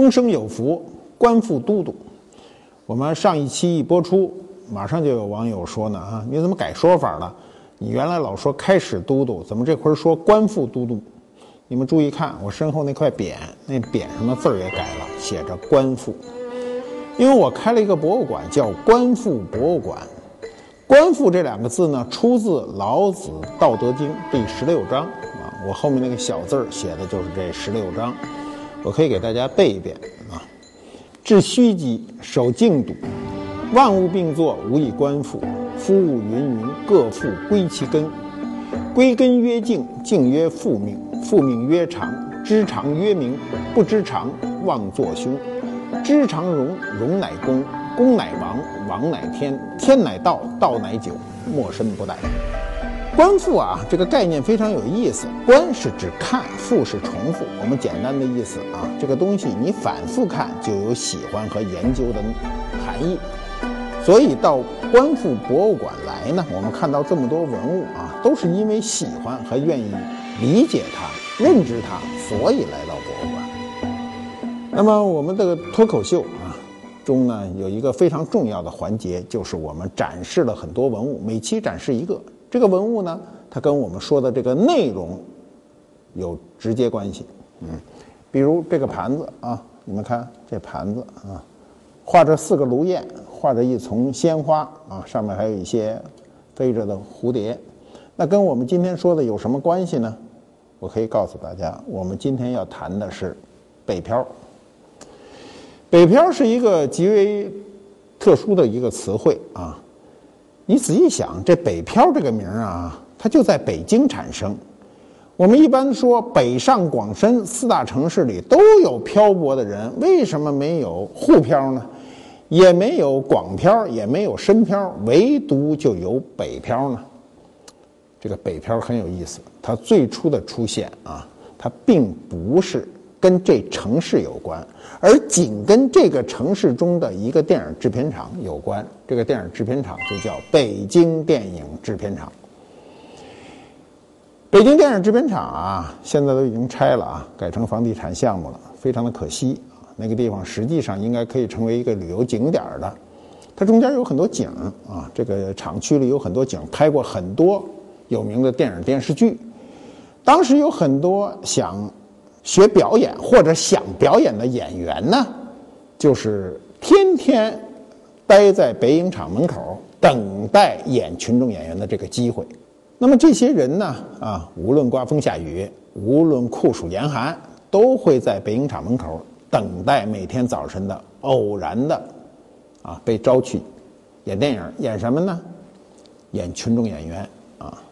终生有福，官复都督。我们上一期一播出，马上就有网友说呢啊，你怎么改说法了？你原来老说开始都督，怎么这回说官复都督？你们注意看我身后那块匾，那匾上的字儿也改了，写着官复。因为我开了一个博物馆，叫官复博物馆。官复这两个字呢，出自老子《道德经》第十六章啊。我后面那个小字儿写的就是这十六章。我可以给大家背一遍啊：致虚极，守静笃，万物并作，无以观复。夫物芸芸，各复归其根。归根曰静，静曰复命，复命曰长，知常曰明，不知常，妄作凶。知常容，容乃公，公乃王，王乃天，天乃道，道乃久，莫身不殆。观复啊，这个概念非常有意思。观是指看，复是重复。我们简单的意思啊，这个东西你反复看就有喜欢和研究的含义。所以到观复博物馆来呢，我们看到这么多文物啊，都是因为喜欢和愿意理解它、认知它，所以来到博物馆。那么我们的脱口秀啊中呢，有一个非常重要的环节，就是我们展示了很多文物，每期展示一个。这个文物呢，它跟我们说的这个内容有直接关系。嗯，比如这个盘子啊，你们看这盘子啊，画着四个炉焰，画着一丛鲜花啊，上面还有一些飞着的蝴蝶。那跟我们今天说的有什么关系呢？我可以告诉大家，我们今天要谈的是北漂。北漂是一个极为特殊的一个词汇啊。你仔细想，这北漂这个名儿啊，它就在北京产生。我们一般说北上广深四大城市里都有漂泊的人，为什么没有沪漂呢？也没有广漂，也没有深漂，唯独就有北漂呢？这个北漂很有意思，它最初的出现啊，它并不是。跟这城市有关，而紧跟这个城市中的一个电影制片厂有关。这个电影制片厂就叫北京电影制片厂。北京电影制片厂啊，现在都已经拆了啊，改成房地产项目了，非常的可惜啊。那个地方实际上应该可以成为一个旅游景点的，它中间有很多景啊，这个厂区里有很多景，拍过很多有名的电影电视剧。当时有很多想。学表演或者想表演的演员呢，就是天天待在北影厂门口等待演群众演员的这个机会。那么这些人呢，啊，无论刮风下雨，无论酷暑严寒，都会在北影厂门口等待每天早晨的偶然的，啊，被招去演电影。演什么呢？演群众演员啊，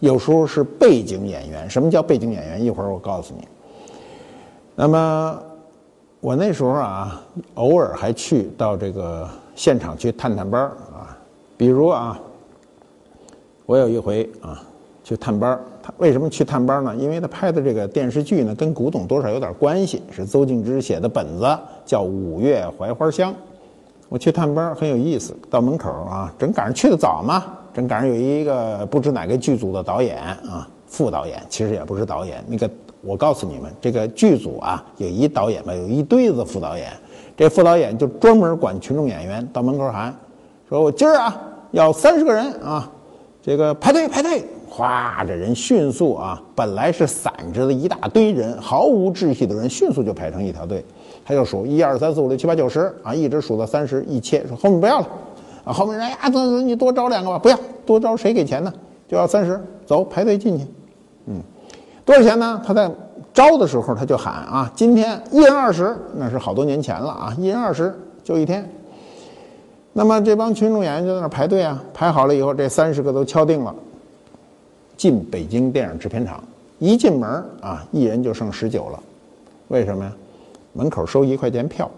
有时候是背景演员。什么叫背景演员？一会儿我告诉你。那么，我那时候啊，偶尔还去到这个现场去探探班啊。比如啊，我有一回啊去探班他为什么去探班呢？因为他拍的这个电视剧呢，跟古董多少有点关系，是邹静之写的本子，叫《五月槐花香》。我去探班很有意思，到门口啊，正赶上去的早嘛，正赶上有一个不知哪个剧组的导演啊，副导演，其实也不是导演，那个。我告诉你们，这个剧组啊，有一导演吧，有一堆子副导演。这副导演就专门管群众演员，到门口喊，说我今儿啊要三十个人啊，这个排队排队。哗，这人迅速啊，本来是散着的一大堆人，毫无秩序的人，迅速就排成一条队。他就数一二三四五六七八九十啊，一直数到三十，一切说后面不要了啊，后面人呀，走走，你多招两个吧，不要多招谁给钱呢？就要三十，走排队进去，多少钱呢？他在招的时候他就喊啊，今天一人二十，那是好多年前了啊，一人二十就一天。那么这帮群众演员就在那排队啊，排好了以后，这三十个都敲定了，进北京电影制片厂。一进门啊，一人就剩十九了，为什么呀？门口收一块钱票。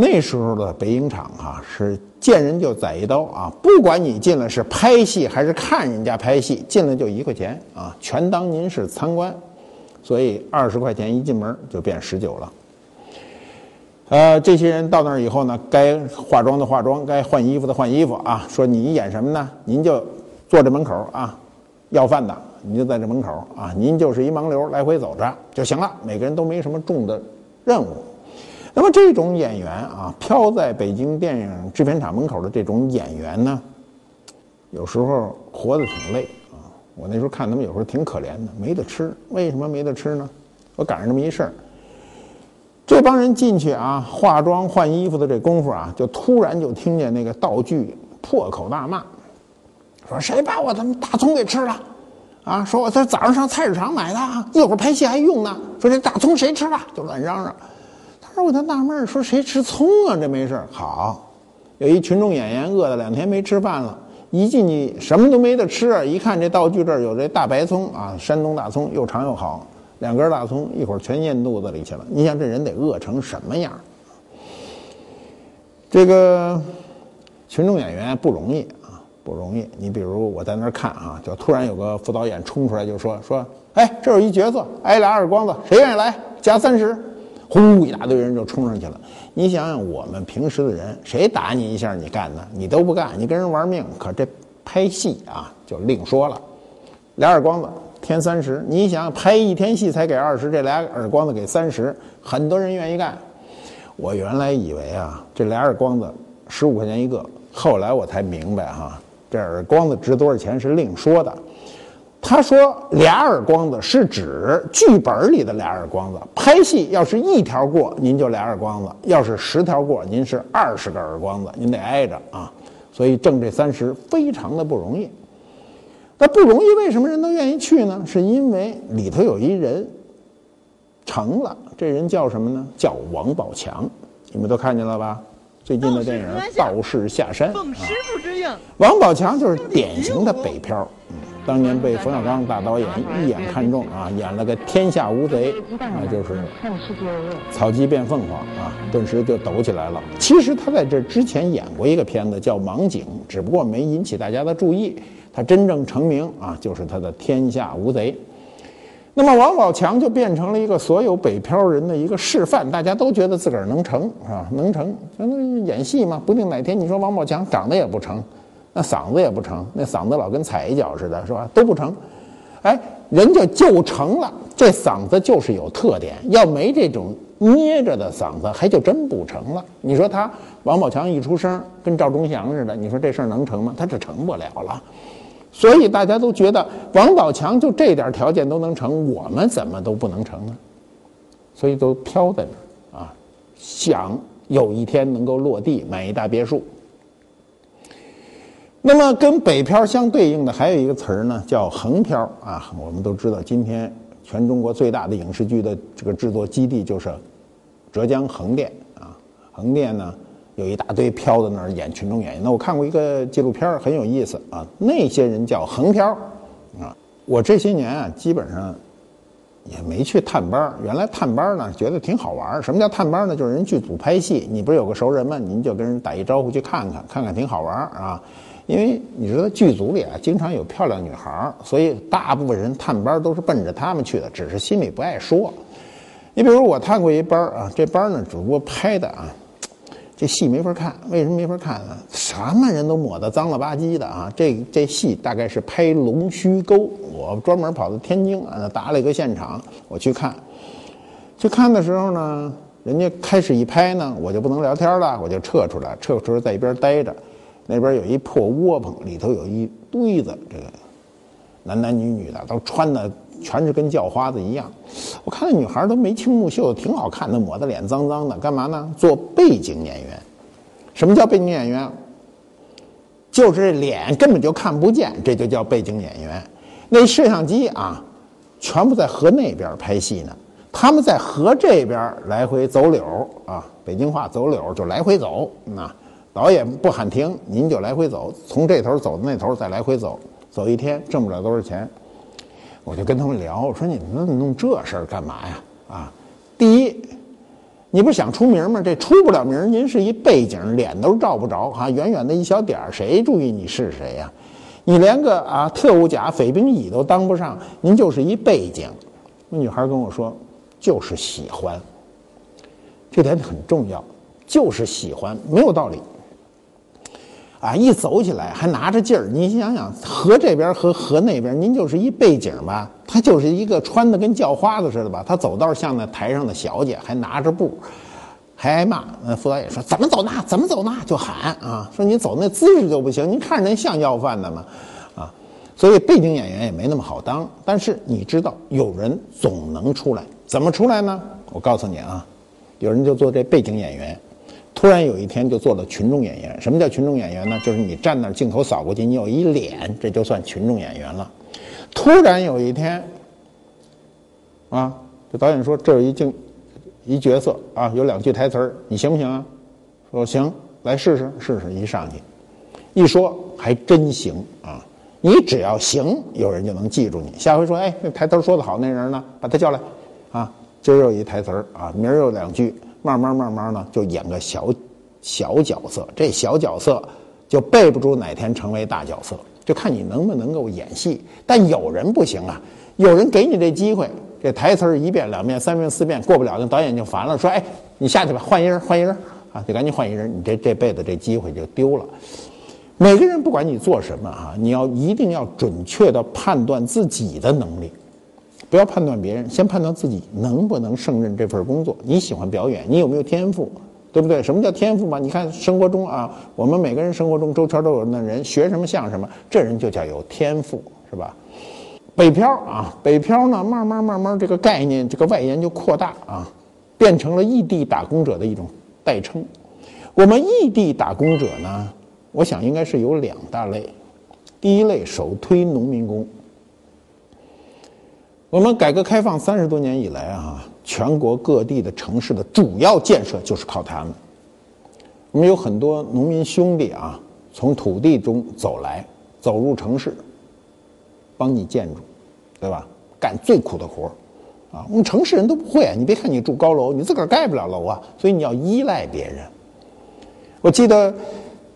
那时候的北影厂啊是见人就宰一刀啊，不管你进来是拍戏还是看人家拍戏，进来就一块钱啊，全当您是参观。所以二十块钱一进门就变十九了。呃，这些人到那儿以后呢，该化妆的化妆，该换衣服的换衣服啊。说你演什么呢？您就坐这门口啊，要饭的，你就在这门口啊，您就是一盲流来回走着就行了。每个人都没什么重的任务。那么这种演员啊，飘在北京电影制片厂门口的这种演员呢，有时候活得挺累啊。我那时候看他们有时候挺可怜的，没得吃。为什么没得吃呢？我赶上这么一事儿。这帮人进去啊，化妆换衣服的这功夫啊，就突然就听见那个道具破口大骂，说谁把我他妈大葱给吃了？啊，说我这早上上菜市场买的，一会儿拍戏还用呢。说这大葱谁吃了？就乱嚷嚷。我就纳闷说谁吃葱啊？这没事好，有一群众演员饿了两天没吃饭了，一进去什么都没得吃，一看这道具这儿有这大白葱啊，山东大葱又长又好。两根大葱，一会儿全咽肚子里去了。你想这人得饿成什么样？这个群众演员不容易啊，不容易。你比如我在那儿看啊，就突然有个副导演冲出来就说说：“哎，这有一角色，挨俩耳光子，谁愿意来？加三十。”呼，一大堆人就冲上去了。你想想，我们平时的人，谁打你一下你干呢？你都不干，你跟人玩命。可这拍戏啊，就另说了，俩耳光子。添三十，你想拍一天戏才给二十，这俩耳光子给三十，很多人愿意干。我原来以为啊，这俩耳光子十五块钱一个，后来我才明白哈，这耳光子值多少钱是另说的。他说俩耳光子是指剧本里的俩耳光子，拍戏要是一条过，您就俩耳光子；要是十条过，您是二十个耳光子，您得挨着啊。所以挣这三十非常的不容易。那不容易，为什么人都愿意去呢？是因为里头有一人成了，这人叫什么呢？叫王宝强，你们都看见了吧？最近的电影《道士下山》奉师傅之命，王宝强就是典型的北漂，嗯，当年被冯小刚大导演一眼看中啊，演了个《天下无贼》，那就是草鸡变凤凰啊，顿时就抖起来了。其实他在这之前演过一个片子叫《盲井》，只不过没引起大家的注意。他真正成名啊，就是他的《天下无贼》。那么王宝强就变成了一个所有北漂人的一个示范，大家都觉得自个儿能成，是吧？能成，那演戏嘛，不定哪天你说王宝强长得也不成，那嗓子也不成，那嗓子老跟踩一脚似的，是吧？都不成。哎，人家就成了，这嗓子就是有特点，要没这种捏着的嗓子，还就真不成了。你说他王宝强一出声跟赵忠祥似的，你说这事儿能成吗？他是成不了了。所以大家都觉得王宝强就这点条件都能成，我们怎么都不能成呢？所以都飘在那儿啊，想有一天能够落地买一大别墅。那么跟北漂相对应的还有一个词儿呢，叫横漂啊。我们都知道，今天全中国最大的影视剧的这个制作基地就是浙江横店啊，横店呢。有一大堆漂在那儿演群众演员。那我看过一个纪录片很有意思啊。那些人叫横漂啊。我这些年啊，基本上也没去探班原来探班呢，觉得挺好玩什么叫探班呢？就是人剧组拍戏，你不是有个熟人吗？您就跟人打一招呼去看看，看看挺好玩啊。因为你知道剧组里啊，经常有漂亮女孩儿所以大部分人探班都是奔着他们去的，只是心里不爱说。你比如我探过一班儿啊，这班儿呢，只不过拍的啊。这戏没法看，为什么没法看呢？什么人都抹得脏了吧唧的啊！这这戏大概是拍龙须沟，我专门跑到天津啊，搭了一个现场，我去看。去看的时候呢，人家开始一拍呢，我就不能聊天了，我就撤出来，撤出来在一边待着。那边有一破窝棚，里头有一堆子，这个男男女女的都穿的。全是跟叫花子一样，我看那女孩都眉清目秀，挺好看的，抹的脸脏脏的，干嘛呢？做背景演员。什么叫背景演员？就是脸根本就看不见，这就叫背景演员。那摄像机啊，全部在河那边拍戏呢，他们在河这边来回走柳啊，北京话走柳就来回走。那导演不喊停，您就来回走，从这头走到那头，再来回走，走一天挣不了多少钱。我就跟他们聊，我说你们弄这事儿干嘛呀？啊，第一你不是想出名吗？这出不了名，您是一背景，脸都照不着哈，远远的一小点儿，谁注意你是谁呀？你连个啊特务甲、匪兵乙都当不上，您就是一背景。那女孩跟我说，就是喜欢，这点很重要，就是喜欢，没有道理。啊，一走起来还拿着劲儿，你想想，河这边和河那边，您就是一背景吧？他就是一个穿的跟叫花子似的吧？他走道像那台上的小姐，还拿着布，还挨骂。那副导演说：“怎么走呢？怎么走呢？”就喊啊，说你走那姿势就不行，您看人像要饭的吗？啊，所以背景演员也没那么好当。但是你知道，有人总能出来，怎么出来呢？我告诉你啊，有人就做这背景演员。突然有一天就做了群众演员。什么叫群众演员呢？就是你站那儿，镜头扫过去，你有一脸，这就算群众演员了。突然有一天，啊，这导演说这有一镜，一角色啊，有两句台词儿，你行不行啊？说行，来试试试试。一上去，一说还真行啊！你只要行，有人就能记住你。下回说，哎，那台词说的好，那人呢？把他叫来，啊，今儿有一台词儿啊，明儿有两句。慢慢慢慢呢，就演个小小角色，这小角色就备不住哪天成为大角色，就看你能不能够演戏。但有人不行啊，有人给你这机会，这台词一遍两遍三遍四遍过不了，那导演就烦了，说：“哎，你下去吧，换一人，换一人啊，就赶紧换一人，你这这辈子这机会就丢了。”每个人不管你做什么啊，你要一定要准确的判断自己的能力。不要判断别人，先判断自己能不能胜任这份工作。你喜欢表演，你有没有天赋，对不对？什么叫天赋嘛？你看生活中啊，我们每个人生活中周圈都有那人，学什么像什么，这人就叫有天赋，是吧？北漂啊，北漂呢，慢慢慢慢这个概念，这个外延就扩大啊，变成了异地打工者的一种代称。我们异地打工者呢，我想应该是有两大类，第一类首推农民工。我们改革开放三十多年以来啊，全国各地的城市的主要建设就是靠他们。我们有很多农民兄弟啊，从土地中走来，走入城市，帮你建筑，对吧？干最苦的活儿，啊，我们城市人都不会啊。你别看你住高楼，你自个儿盖不了楼啊，所以你要依赖别人。我记得。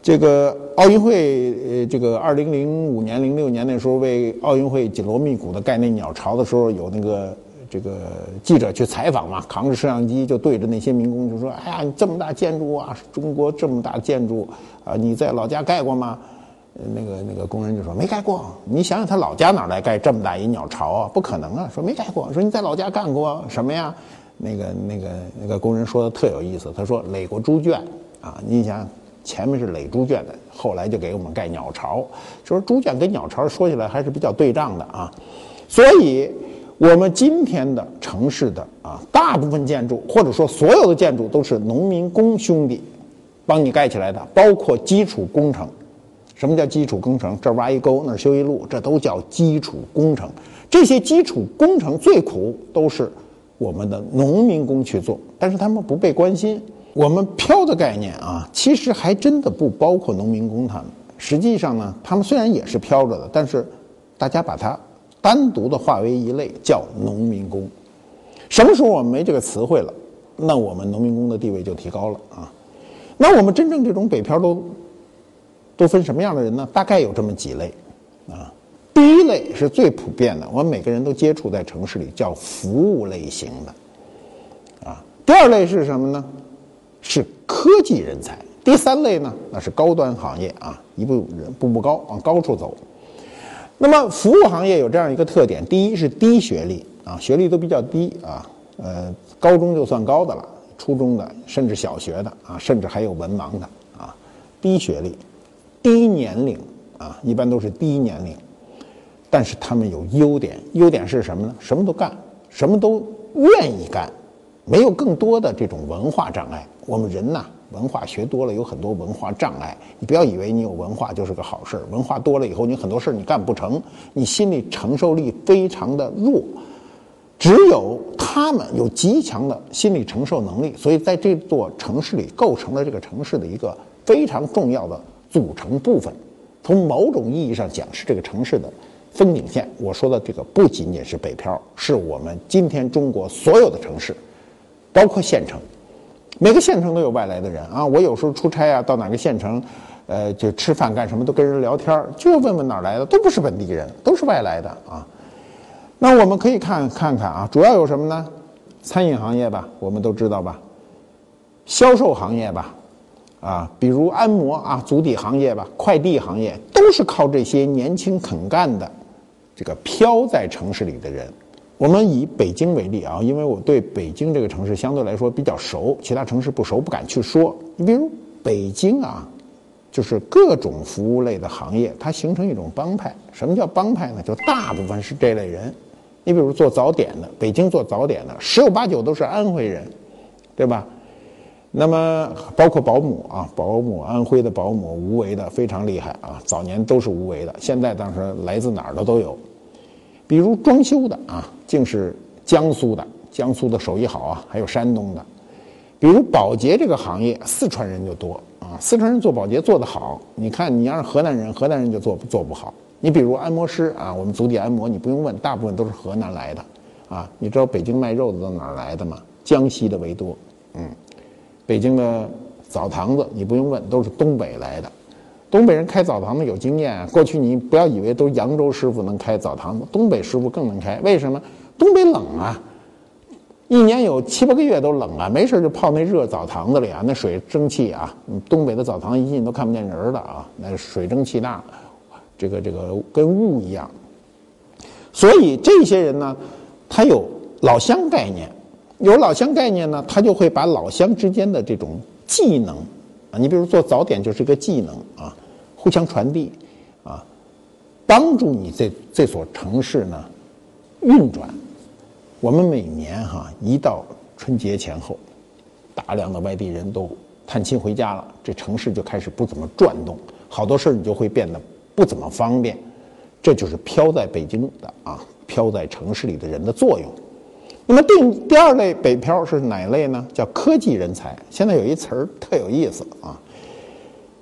这个奥运会，呃，这个二零零五年、零六年那时候为奥运会紧锣密鼓的盖那鸟巢的时候，有那个这个记者去采访嘛，扛着摄像机就对着那些民工就说：“哎呀，你这么大建筑啊，中国这么大建筑啊，你在老家盖过吗？”那个那个工人就说：“没盖过。”你想想他老家哪来盖这么大一鸟巢啊？不可能啊！说没盖过。说你在老家干过什么呀？那个那个那个工人说的特有意思，他说垒过猪圈啊。你想想。前面是垒猪圈的，后来就给我们盖鸟巢。就是猪圈跟鸟巢说起来还是比较对仗的啊。所以，我们今天的城市的啊，大部分建筑或者说所有的建筑都是农民工兄弟帮你盖起来的，包括基础工程。什么叫基础工程？这挖一沟，那修一路，这都叫基础工程。这些基础工程最苦，都是我们的农民工去做，但是他们不被关心。我们漂的概念啊，其实还真的不包括农民工他们。实际上呢，他们虽然也是漂着的，但是大家把它单独的划为一类，叫农民工。什么时候我们没这个词汇了，那我们农民工的地位就提高了啊。那我们真正这种北漂都都分什么样的人呢？大概有这么几类啊。第一类是最普遍的，我们每个人都接触在城市里，叫服务类型的啊。第二类是什么呢？是科技人才，第三类呢，那是高端行业啊，一步人步步高，往高处走。那么服务行业有这样一个特点：第一是低学历啊，学历都比较低啊，呃，高中就算高的了，初中的甚至小学的啊，甚至还有文盲的啊，低学历、低年龄啊，一般都是低年龄，但是他们有优点，优点是什么呢？什么都干，什么都愿意干。没有更多的这种文化障碍，我们人呐，文化学多了有很多文化障碍。你不要以为你有文化就是个好事儿，文化多了以后，你很多事儿你干不成，你心理承受力非常的弱。只有他们有极强的心理承受能力，所以在这座城市里构成了这个城市的一个非常重要的组成部分。从某种意义上讲，是这个城市的风景线。我说的这个不仅仅是北漂，是我们今天中国所有的城市。包括县城，每个县城都有外来的人啊。我有时候出差啊，到哪个县城，呃，就吃饭干什么都跟人聊天，就要问问哪儿来的，都不是本地人，都是外来的啊。那我们可以看看看啊，主要有什么呢？餐饮行业吧，我们都知道吧。销售行业吧，啊，比如按摩啊，足底行业吧，快递行业，都是靠这些年轻肯干的，这个飘在城市里的人。我们以北京为例啊，因为我对北京这个城市相对来说比较熟，其他城市不熟，不敢去说。你比如北京啊，就是各种服务类的行业，它形成一种帮派。什么叫帮派呢？就大部分是这类人。你比如做早点的，北京做早点的，十有八九都是安徽人，对吧？那么包括保姆啊，保姆安徽的保姆，无为的非常厉害啊，早年都是无为的，现在当时来自哪儿的都有。比如装修的啊，竟是江苏的，江苏的手艺好啊，还有山东的。比如保洁这个行业，四川人就多啊，四川人做保洁做得好。你看你要是河南人，河南人就做做不好。你比如按摩师啊，我们足底按摩，你不用问，大部分都是河南来的，啊，你知道北京卖肉的都哪儿来的吗？江西的为多，嗯，北京的澡堂子你不用问，都是东北来的，东北人开澡堂子有经验。过去你不要以为都扬州师傅能开澡堂子，东北师傅更能开。为什么？东北冷啊，一年有七八个月都冷啊，没事就泡那热澡堂子里啊，那水蒸气啊，东北的澡堂一进都看不见人了啊，那水蒸气大。这个这个跟雾一样，所以这些人呢，他有老乡概念，有老乡概念呢，他就会把老乡之间的这种技能啊，你比如做早点就是一个技能啊，互相传递啊，帮助你这这所城市呢运转。我们每年哈一到春节前后，大量的外地人都探亲回家了，这城市就开始不怎么转动，好多事儿你就会变得。不怎么方便，这就是飘在北京的啊，飘在城市里的人的作用。那么第第二类北漂是哪类呢？叫科技人才。现在有一词儿特有意思啊，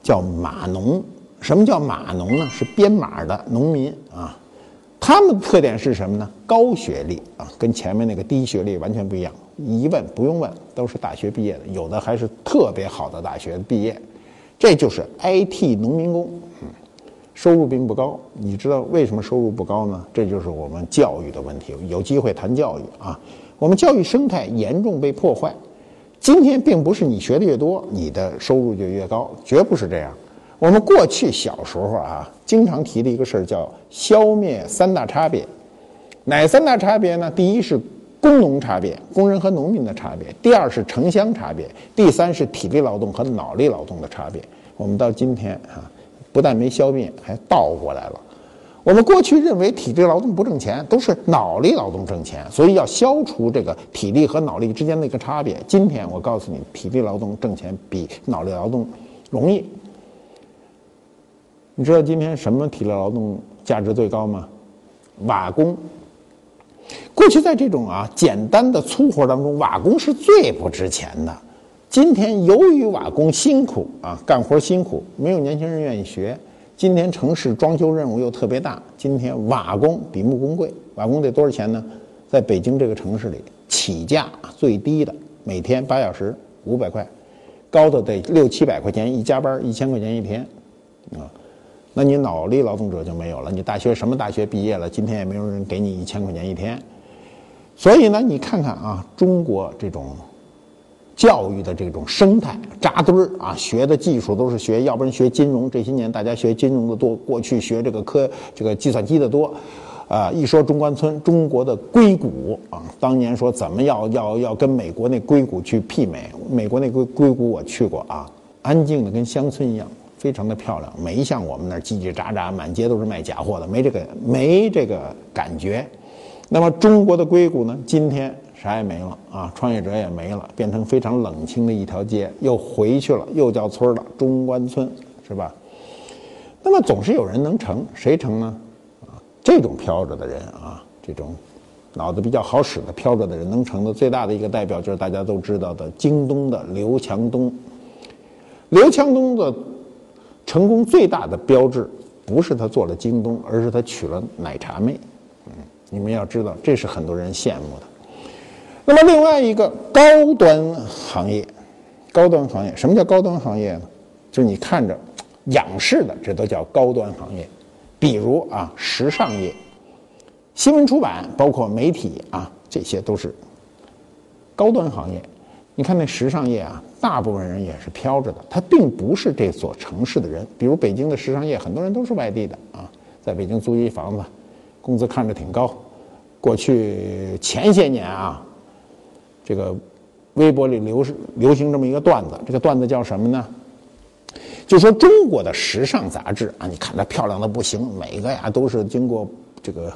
叫码农。什么叫码农呢？是编码的农民啊。他们的特点是什么呢？高学历啊，跟前面那个低学历完全不一样。一问不用问，都是大学毕业的，有的还是特别好的大学毕业。这就是 IT 农民工。嗯。收入并不高，你知道为什么收入不高呢？这就是我们教育的问题。有机会谈教育啊，我们教育生态严重被破坏。今天并不是你学的越多，你的收入就越高，绝不是这样。我们过去小时候啊，经常提的一个事儿叫消灭三大差别。哪三大差别呢？第一是工农差别，工人和农民的差别；第二是城乡差别；第三是体力劳动和脑力劳动的差别。我们到今天啊。不但没消灭，还倒过来了。我们过去认为体力劳动不挣钱，都是脑力劳动挣钱，所以要消除这个体力和脑力之间的一个差别。今天我告诉你，体力劳动挣钱比脑力劳动容易。你知道今天什么体力劳动价值最高吗？瓦工。过去在这种啊简单的粗活当中，瓦工是最不值钱的。今天由于瓦工辛苦啊，干活辛苦，没有年轻人愿意学。今天城市装修任务又特别大，今天瓦工比木工贵。瓦工得多少钱呢？在北京这个城市里，起价最低的每天八小时五百块，高的得六七百块钱一加班，一千块钱一天啊。那你脑力劳动者就没有了，你大学什么大学毕业了？今天也没有人给你一千块钱一天。所以呢，你看看啊，中国这种。教育的这种生态扎堆儿啊，学的技术都是学，要不然学金融。这些年大家学金融的多，过去学这个科这个计算机的多，啊，一说中关村，中国的硅谷啊，当年说怎么要要要跟美国那硅谷去媲美，美国那硅硅谷我去过啊，安静的跟乡村一样，非常的漂亮，没像我们那儿叽叽喳喳，满街都是卖假货的，没这个没这个感觉。那么中国的硅谷呢，今天。啥也没了啊，创业者也没了，变成非常冷清的一条街，又回去了，又叫村了，中关村是吧？那么总是有人能成，谁成呢？啊，这种飘着的人啊，这种脑子比较好使的飘着的人能成的最大的一个代表就是大家都知道的京东的刘强东。刘强东的成功最大的标志不是他做了京东，而是他娶了奶茶妹。嗯，你们要知道，这是很多人羡慕的。那么另外一个高端行业，高端行业，什么叫高端行业呢？就是你看着仰视的，这都叫高端行业。比如啊，时尚业、新闻出版，包括媒体啊，这些都是高端行业。你看那时尚业啊，大部分人也是飘着的，他并不是这所城市的人。比如北京的时尚业，很多人都是外地的啊，在北京租一房子，工资看着挺高。过去前些年啊，这个微博里流流行这么一个段子，这个段子叫什么呢？就说中国的时尚杂志啊，你看它漂亮的不行，每个呀都是经过这个。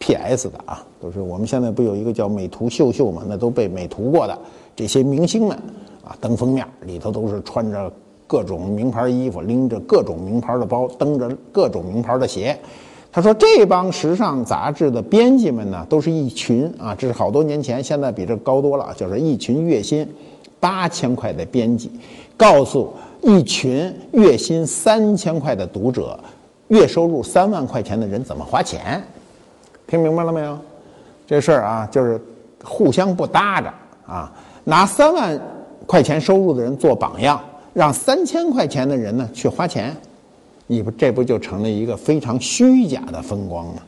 P.S. 的啊，都是我们现在不有一个叫美图秀秀嘛？那都被美图过的这些明星们啊，登封面里头都是穿着各种名牌衣服，拎着各种名牌的包，蹬着各种名牌的鞋。他说这帮时尚杂志的编辑们呢，都是一群啊，这是好多年前，现在比这高多了，就是一群月薪八千块的编辑，告诉一群月薪三千块的读者，月收入三万块钱的人怎么花钱。听明白了没有？这事儿啊，就是互相不搭着啊，拿三万块钱收入的人做榜样，让三千块钱的人呢去花钱，你不这不就成了一个非常虚假的风光吗？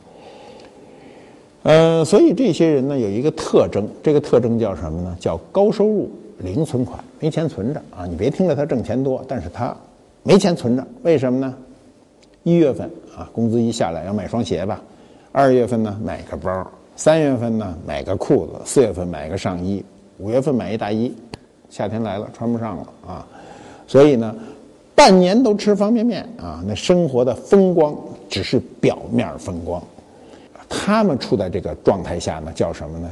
呃，所以这些人呢有一个特征，这个特征叫什么呢？叫高收入零存款，没钱存着啊！你别听着他挣钱多，但是他没钱存着，为什么呢？一月份啊，工资一下来要买双鞋吧。二月份呢，买个包；三月份呢，买个裤子；四月份买个上衣；五月份买一大衣。夏天来了，穿不上了啊！所以呢，半年都吃方便面啊，那生活的风光只是表面风光。他们处在这个状态下呢，叫什么呢？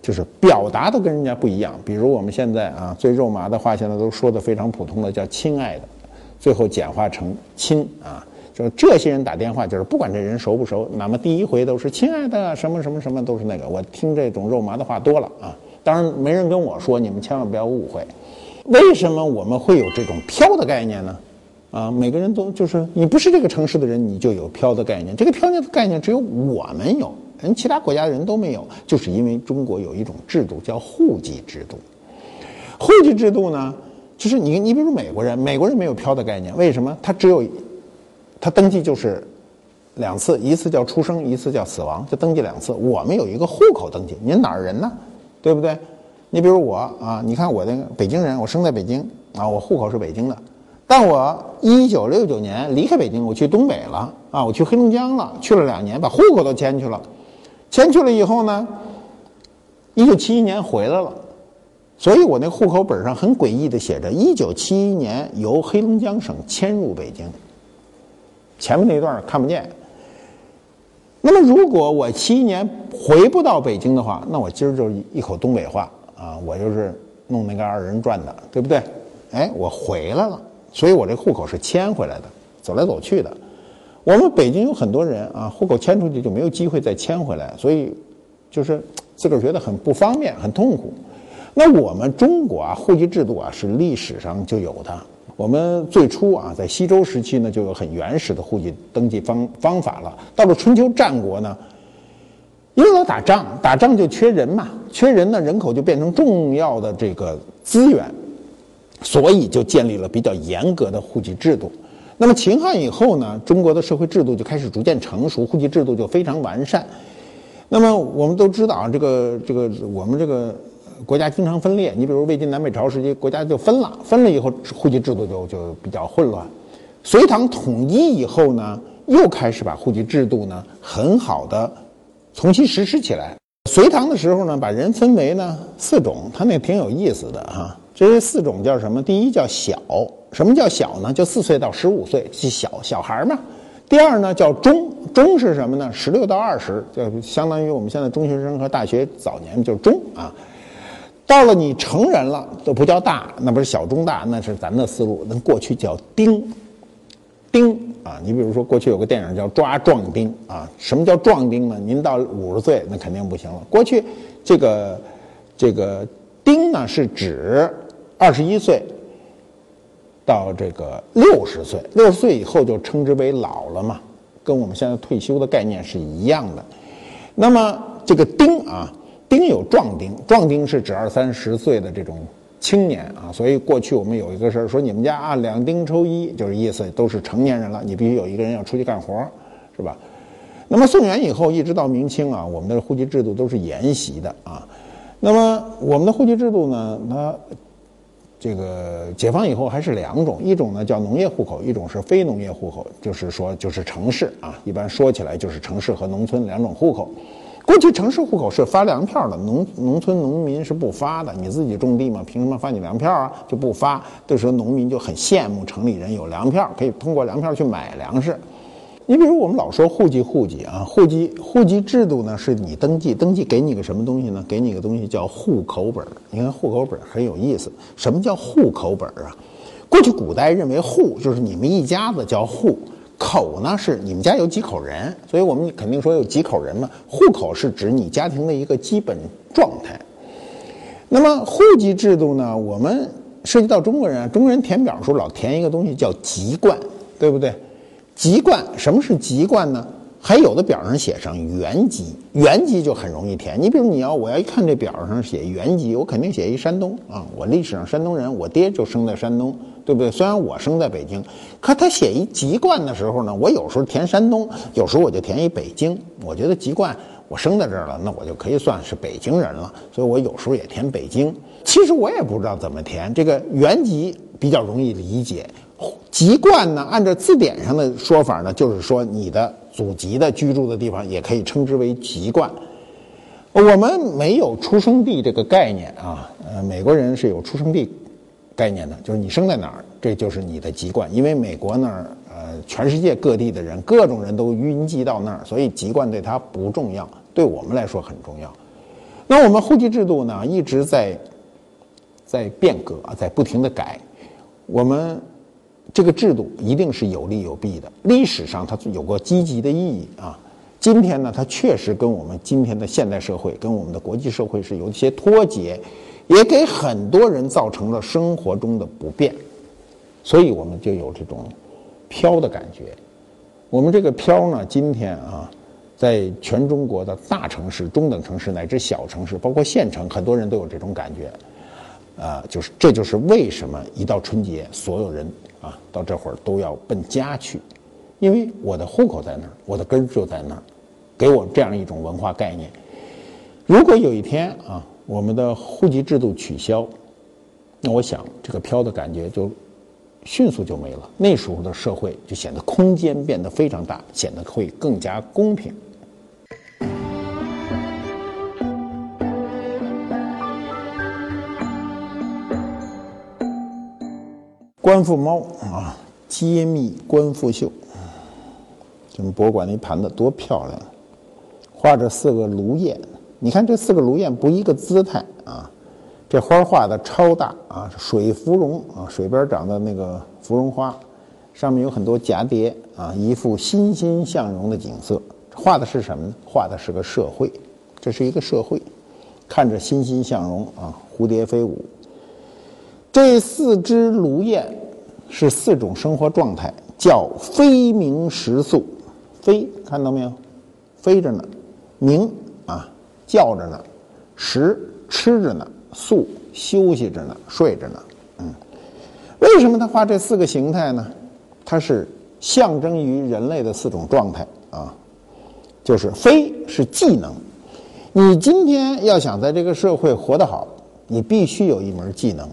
就是表达的跟人家不一样。比如我们现在啊，最肉麻的话，现在都说的非常普通的，叫“亲爱的”，最后简化成“亲”啊。就这些人打电话，就是不管这人熟不熟，那么第一回都是亲爱的什么什么什么，都是那个。我听这种肉麻的话多了啊，当然没人跟我说，你们千万不要误会。为什么我们会有这种飘的概念呢？啊，每个人都就是你不是这个城市的人，你就有飘的概念。这个飘的概念只有我们有，人其他国家的人都没有，就是因为中国有一种制度叫户籍制度。户籍制度呢，就是你你比如说美国人，美国人没有飘的概念，为什么？他只有。他登记就是两次，一次叫出生，一次叫死亡，就登记两次。我们有一个户口登记，您哪儿人呢？对不对？你比如我啊，你看我那个北京人，我生在北京啊，我户口是北京的。但我一九六九年离开北京，我去东北了啊，我去黑龙江了，去了两年，把户口都迁去了。迁去了以后呢，一九七一年回来了，所以我那户口本上很诡异的写着：一九七一年由黑龙江省迁入北京。前面那段看不见。那么，如果我七年回不到北京的话，那我今儿就一口东北话啊，我就是弄那个二人转的，对不对？哎，我回来了，所以我这户口是迁回来的，走来走去的。我们北京有很多人啊，户口迁出去就没有机会再迁回来，所以就是自个儿觉得很不方便，很痛苦。那我们中国啊，户籍制度啊，是历史上就有的。我们最初啊，在西周时期呢，就有很原始的户籍登记方方法了。到了春秋战国呢，因为老打仗，打仗就缺人嘛，缺人呢，人口就变成重要的这个资源，所以就建立了比较严格的户籍制度。那么秦汉以后呢，中国的社会制度就开始逐渐成熟，户籍制度就非常完善。那么我们都知道啊，这个这个我们这个。国家经常分裂，你比如魏晋南北朝时期，国家就分了，分了以后户籍制度就就比较混乱。隋唐统一以后呢，又开始把户籍制度呢很好的重新实施起来。隋唐的时候呢，把人分为呢四种，他那挺有意思的哈。这四种叫什么？第一叫小，什么叫小呢？就四岁到十五岁是小小孩嘛。第二呢叫中，中是什么呢？十六到二十，就相当于我们现在中学生和大学早年就中啊。到了你成人了都不叫大，那不是小中大，那是咱的思路。那过去叫丁，丁啊，你比如说过去有个电影叫《抓壮丁》啊，什么叫壮丁呢？您到五十岁那肯定不行了。过去这个这个丁呢是指二十一岁到这个六十岁，六十岁以后就称之为老了嘛，跟我们现在退休的概念是一样的。那么这个丁啊。丁有壮丁，壮丁是指二三十岁的这种青年啊。所以过去我们有一个事儿说，你们家啊两丁抽一，就是意思都是成年人了，你必须有一个人要出去干活，是吧？那么宋元以后一直到明清啊，我们的户籍制度都是沿袭的啊。那么我们的户籍制度呢，它这个解放以后还是两种，一种呢叫农业户口，一种是非农业户口，就是说就是城市啊，一般说起来就是城市和农村两种户口。过去城市户口是发粮票的，农农村农民是不发的。你自己种地嘛，凭什么发你粮票啊？就不发。这时候农民就很羡慕城里人有粮票，可以通过粮票去买粮食。你比如我们老说户籍，户籍啊，户籍户籍制度呢，是你登记，登记给你个什么东西呢？给你个东西叫户口本。你看户口本很有意思，什么叫户口本啊？过去古代认为户就是你们一家子叫户，口呢是你们家有几口人，所以我们肯定说有几口人嘛。户口是指你家庭的一个基本状态。那么户籍制度呢，我们涉及到中国人啊，中国人填表的时候老填一个东西叫籍贯，对不对？籍贯，什么是籍贯呢？还有的表上写上原籍，原籍就很容易填。你比如你要我要一看这表上写原籍，我肯定写一山东啊，我历史上山东人，我爹就生在山东，对不对？虽然我生在北京，可他写一籍贯的时候呢，我有时候填山东，有时候我就填一北京。我觉得籍贯我生在这儿了，那我就可以算是北京人了，所以我有时候也填北京。其实我也不知道怎么填，这个原籍比较容易理解。籍贯呢？按照字典上的说法呢，就是说你的祖籍的居住的地方也可以称之为籍贯。我们没有出生地这个概念啊，呃，美国人是有出生地概念的，就是你生在哪儿，这就是你的籍贯。因为美国那儿，呃，全世界各地的人，各种人都云集到那儿，所以籍贯对他不重要，对我们来说很重要。那我们户籍制度呢，一直在在变革，在不停的改，我们。这个制度一定是有利有弊的。历史上它有过积极的意义啊。今天呢，它确实跟我们今天的现代社会、跟我们的国际社会是有一些脱节，也给很多人造成了生活中的不便。所以我们就有这种飘的感觉。我们这个飘呢，今天啊，在全中国的大城市、中等城市乃至小城市，包括县城，很多人都有这种感觉。啊，就是这就是为什么一到春节，所有人。啊，到这会儿都要奔家去，因为我的户口在那儿，我的根儿就在那儿，给我这样一种文化概念。如果有一天啊，我们的户籍制度取消，那我想这个飘的感觉就迅速就没了。那时候的社会就显得空间变得非常大，显得会更加公平。官复猫啊，揭秘官复绣。咱们博物馆那盘子多漂亮，画着四个炉燕。你看这四个炉燕不一个姿态啊，这花画的超大啊，水芙蓉啊，水边长的那个芙蓉花，上面有很多蛱蝶啊，一副欣欣向荣的景色。画的是什么呢？画的是个社会，这是一个社会，看着欣欣向荣啊，蝴蝶飞舞。这四只炉燕是四种生活状态，叫飞鸣食宿。飞看到没有？飞着呢。鸣啊，叫着呢。食吃着呢。宿休息着呢，睡着呢。嗯，为什么他画这四个形态呢？它是象征于人类的四种状态啊。就是飞是技能，你今天要想在这个社会活得好，你必须有一门技能。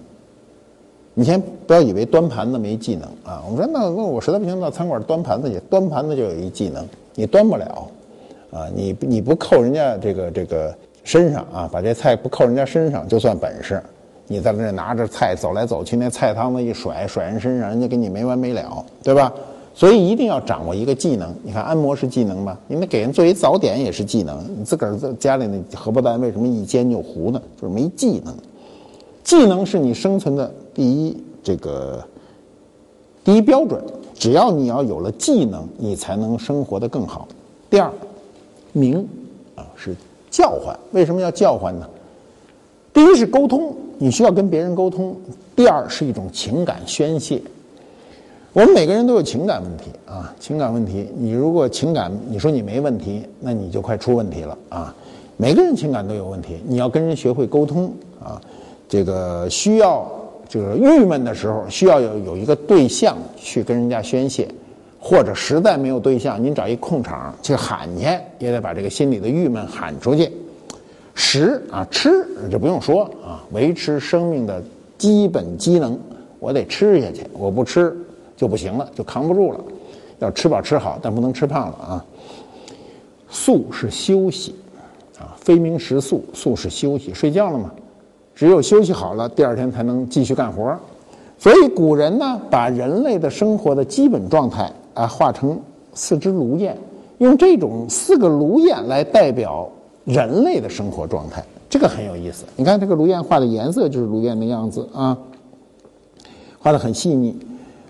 你先不要以为端盘子没技能啊！我说那那我实在不行到餐馆端盘子去，端盘子就有一技能，你端不了，啊，你你不扣人家这个这个身上啊，把这菜不扣人家身上就算本事。你在那拿着菜走来走去，那菜汤子一甩甩人身上，人家跟你没完没了，对吧？所以一定要掌握一个技能。你看按摩是技能吧？你那给人做一早点也是技能。你自个儿在家里那荷包蛋为什么一煎就糊呢？就是没技能。技能是你生存的第一这个第一标准，只要你要有了技能，你才能生活的更好。第二，鸣啊是叫唤，为什么要叫唤呢？第一是沟通，你需要跟别人沟通；第二是一种情感宣泄。我们每个人都有情感问题啊，情感问题，你如果情感你说你没问题，那你就快出问题了啊。每个人情感都有问题，你要跟人学会沟通啊。这个需要就是郁闷的时候，需要有有一个对象去跟人家宣泄，或者实在没有对象，您找一空场去喊去，也得把这个心里的郁闷喊出去。食啊，吃这不用说啊，维持生命的基本机能，我得吃下去，我不吃就不行了，就扛不住了。要吃饱吃好，但不能吃胖了啊。宿是休息啊，非名食宿，宿是休息，睡觉了嘛。只有休息好了，第二天才能继续干活。所以古人呢，把人类的生活的基本状态啊，画成四只炉燕，用这种四个炉燕来代表。人类的生活状态，这个很有意思。你看这个炉燕画的颜色就是炉燕的样子啊，画的很细腻。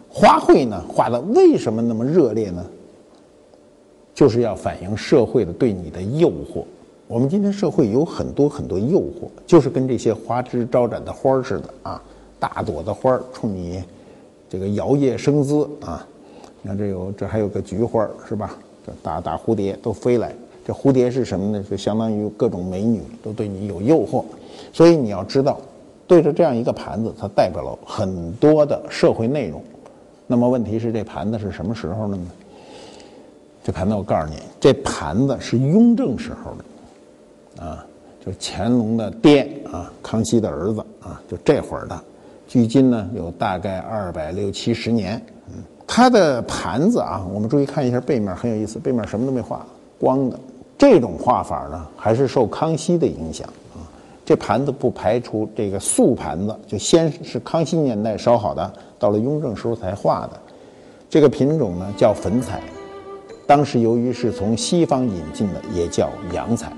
花卉呢，画的为什么那么热烈呢？就是要反映社会的对你的诱惑。我们今天社会有很多很多诱惑，就是跟这些花枝招展的花儿似的啊，大朵的花儿冲你这个摇曳生姿啊。你看这有这还有个菊花是吧？这大大蝴蝶都飞来。这蝴蝶是什么呢？就相当于各种美女都对你有诱惑，所以你要知道，对着这样一个盘子，它代表了很多的社会内容。那么问题是，这盘子是什么时候的呢？这盘子我告诉你，这盘子是雍正时候的，啊，就乾隆的爹啊，康熙的儿子啊，就这会儿的，距今呢有大概二百六七十年。嗯，它的盘子啊，我们注意看一下背面，很有意思，背面什么都没画，光的。这种画法呢，还是受康熙的影响啊。这盘子不排除这个素盘子，就先是康熙年代烧好的，到了雍正时候才画的。这个品种呢叫粉彩，当时由于是从西方引进的，也叫洋彩。